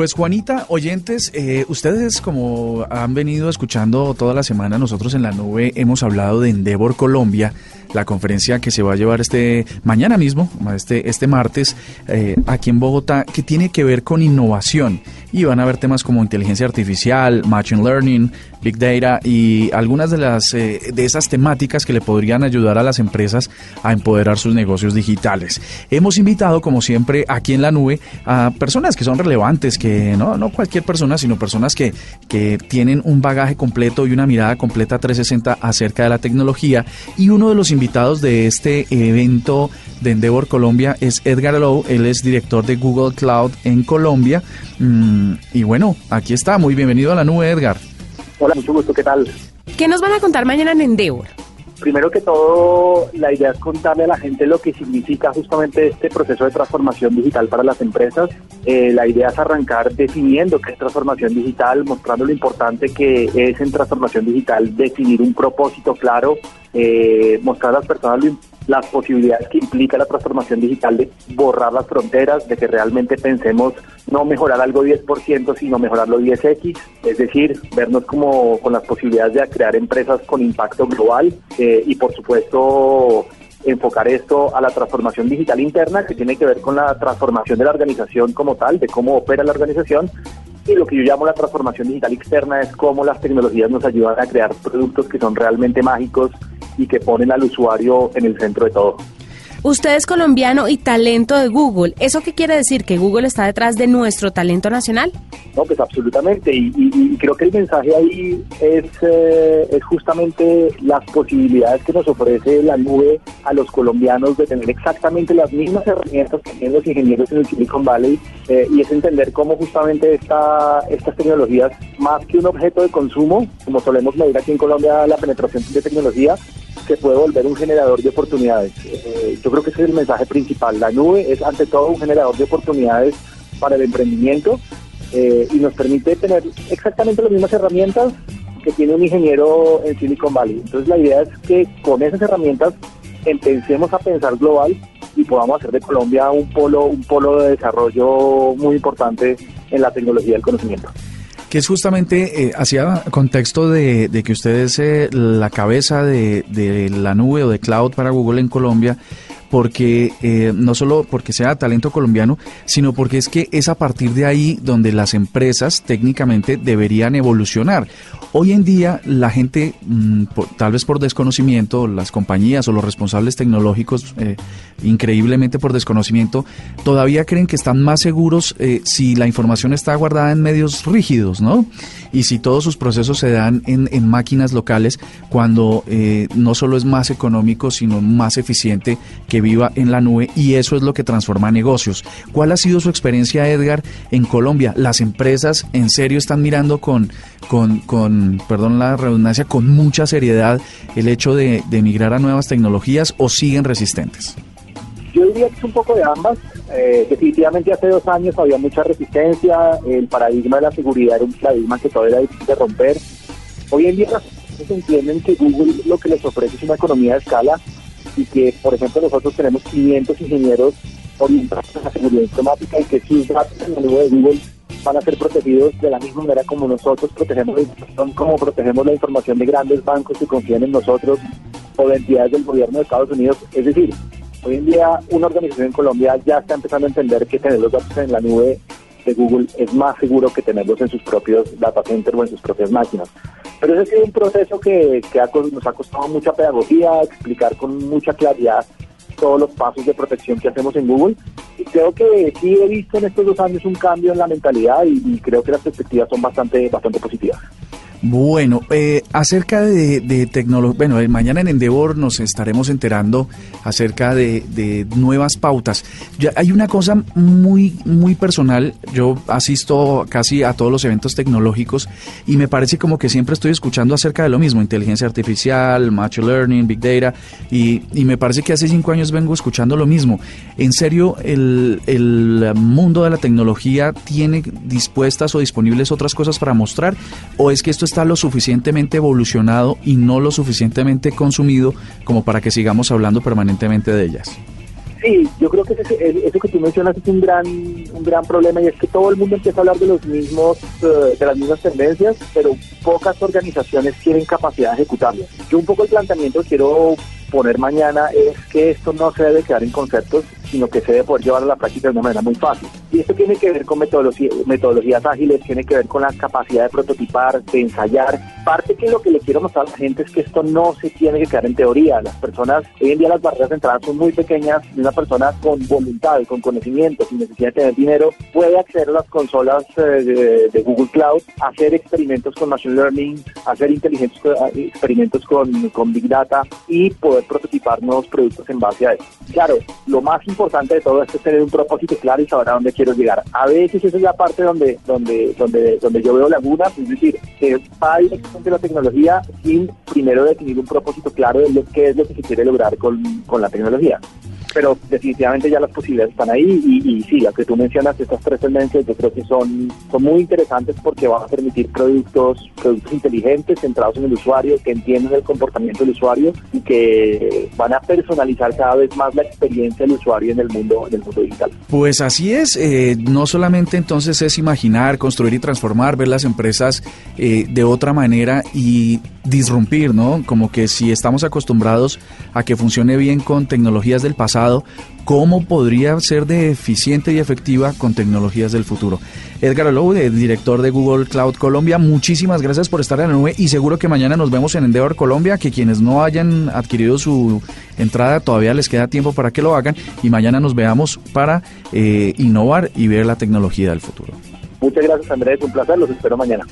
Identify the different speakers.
Speaker 1: Pues Juanita, oyentes, eh, ustedes como han venido escuchando toda la semana, nosotros en la nube hemos hablado de Endeavor Colombia, la conferencia que se va a llevar este mañana mismo, este, este martes, eh, aquí en Bogotá, que tiene que ver con innovación. Y van a ver temas como inteligencia artificial, machine learning, big data y algunas de las eh, de esas temáticas que le podrían ayudar a las empresas a empoderar sus negocios digitales. Hemos invitado, como siempre, aquí en la nube a personas que son relevantes, que no, no cualquier persona, sino personas que, que tienen un bagaje completo y una mirada completa 360 acerca de la tecnología. Y uno de los invitados de este evento de Endeavor Colombia es Edgar Lowe, él es director de Google Cloud en Colombia. Mm, y bueno, aquí está, muy bienvenido a la nube, Edgar.
Speaker 2: Hola, mucho gusto, ¿qué tal?
Speaker 3: ¿Qué nos van a contar mañana en Endeavor?
Speaker 2: Primero que todo, la idea es contarle a la gente lo que significa justamente este proceso de transformación digital para las empresas. Eh, la idea es arrancar definiendo qué es transformación digital, mostrando lo importante que es en transformación digital definir un propósito claro, eh, mostrar a las personas lo las posibilidades que implica la transformación digital de borrar las fronteras, de que realmente pensemos no mejorar algo 10%, sino mejorarlo 10x, es decir, vernos como con las posibilidades de crear empresas con impacto global eh, y por supuesto enfocar esto a la transformación digital interna que tiene que ver con la transformación de la organización como tal, de cómo opera la organización. Y lo que yo llamo la transformación digital externa es cómo las tecnologías nos ayudan a crear productos que son realmente mágicos y que ponen al usuario en el centro de todo.
Speaker 3: Usted es colombiano y talento de Google. ¿Eso qué quiere decir? ¿Que Google está detrás de nuestro talento nacional?
Speaker 2: No, pues absolutamente. Y, creo que el mensaje ahí es, eh, es justamente las posibilidades que nos ofrece la nube a los colombianos de tener exactamente las mismas herramientas que tienen los ingenieros en el Silicon Valley. Eh, y es entender cómo justamente esta, estas tecnologías, más que un objeto de consumo, como solemos medir aquí en Colombia la penetración de tecnología, se puede volver un generador de oportunidades. Eh, yo creo que ese es el mensaje principal. La nube es ante todo un generador de oportunidades para el emprendimiento eh, y nos permite tener exactamente las mismas herramientas que tiene un ingeniero en Silicon Valley. Entonces la idea es que con esas herramientas empecemos a pensar global y podamos hacer de Colombia un polo, un polo de desarrollo muy importante en la tecnología del conocimiento
Speaker 1: que es justamente eh, hacia contexto de, que usted es eh, la cabeza de, de, la nube o de cloud para Google en Colombia porque eh, no solo porque sea talento colombiano, sino porque es que es a partir de ahí donde las empresas técnicamente deberían evolucionar. Hoy en día la gente, mm, tal vez por desconocimiento, las compañías o los responsables tecnológicos, eh, increíblemente por desconocimiento, todavía creen que están más seguros eh, si la información está guardada en medios rígidos, ¿no? Y si todos sus procesos se dan en, en máquinas locales, cuando no solo es más económico, sino más eficiente que viva en la nube y eso es lo que transforma negocios. ¿Cuál ha sido su experiencia, Edgar, en Colombia? ¿Las empresas en serio están mirando con, con, con perdón la redundancia, con mucha seriedad el hecho de, de migrar a nuevas tecnologías o siguen resistentes?
Speaker 2: Yo diría que es un poco de ambas. Eh, definitivamente hace dos años había mucha resistencia, el paradigma de la seguridad era un paradigma que todavía era difícil romper. Hoy en día entienden que Google lo que les ofrece es una economía de escala y que, por ejemplo, nosotros tenemos 500 ingenieros orientados a la seguridad informática y que sus datos en la nube de Google van a ser protegidos de la misma manera como nosotros protegemos la información, como protegemos la información de grandes bancos que confían en nosotros o de entidades del gobierno de Estados Unidos. Es decir, hoy en día una organización en Colombia ya está empezando a entender que tener los datos en la nube de Google es más seguro que tenerlos en sus propios data centers o en sus propias máquinas. Pero ese ha sido un proceso que, nos ha costado mucha pedagogía, explicar con mucha claridad todos los pasos de protección que hacemos en Google. Y creo que sí he visto en estos dos años un cambio en la mentalidad y, y creo que las perspectivas son bastante, bastante positivas.
Speaker 1: Bueno, eh, acerca de, tecnología, bueno, eh, mañana en Endeavor nos estaremos enterando acerca de, de nuevas pautas. Ya hay una cosa muy, muy personal. Yo asisto casi a todos los eventos tecnológicos y me parece como que siempre estoy escuchando acerca de lo mismo: inteligencia artificial, machine learning, big data. Y, y me parece que hace cinco años vengo escuchando lo mismo. En serio, el, el mundo de la tecnología tiene dispuestas o disponibles otras cosas para mostrar, o es que esto está lo suficientemente evolucionado y no lo suficientemente consumido como para que sigamos hablando permanentemente de ellas?
Speaker 2: Sí, yo creo que eso que tú mencionas es un gran, un gran problema y es que todo el mundo empieza a hablar de los mismos, eh, de las mismas tendencias, pero pocas organizaciones tienen capacidad de ejecutarlas. Yo un poco el planteamiento quiero poner mañana es que esto no se debe quedar en conceptos, sino que se debe poder llevar a la práctica de una manera muy fácil. Y esto tiene que ver con metodologías ágiles, tiene que ver con la capacidad de prototipar, de ensayar. Parte que lo que le quiero mostrar a la gente es que esto no se tiene que quedar en teoría. Las personas, hoy en día las barreras de entrada son muy pequeñas y una persona con voluntad, con conocimiento, sin necesidad de tener dinero, puede acceder a las consolas eh, de, Google Cloud, hacer experimentos con Machine Learning, hacer inteligentes eh, experimentos con, con Big Data y poder prototipar nuevos productos en base a eso. Claro, lo más importante de todo esto es tener un propósito claro y saber a dónde quiero llegar. A veces esa es la parte donde, donde, donde, donde yo veo lagunas, es decir, que va directamente la tecnología sin primero definir un propósito claro de lo que es lo que se quiere lograr con, con la tecnología pero definitivamente ya las posibilidades están ahí y, y sí, que tú mencionas, estas tres tendencias yo creo que son, son muy interesantes porque van a permitir productos, productos inteligentes, centrados en el usuario, que entienden el comportamiento del usuario y que van a personalizar cada vez más la experiencia del usuario en el mundo, en mundo digital.
Speaker 1: Pues así es, eh, no solamente entonces es imaginar, construir y transformar, ver las empresas eh, de otra manera y disrumpir, ¿no? Como que si estamos acostumbrados a que funcione bien con tecnologías del pasado, ¿cómo podría ser de eficiente y efectiva con tecnologías del futuro? Edgar Alou, director de Google Cloud Colombia, muchísimas gracias por estar en la nube y seguro que mañana nos vemos en Endeavor Colombia, que quienes no hayan adquirido su entrada todavía les queda tiempo para que lo hagan y mañana nos veamos para eh, innovar y ver la tecnología del futuro.
Speaker 2: Muchas gracias Andrés, un placer, los espero mañana.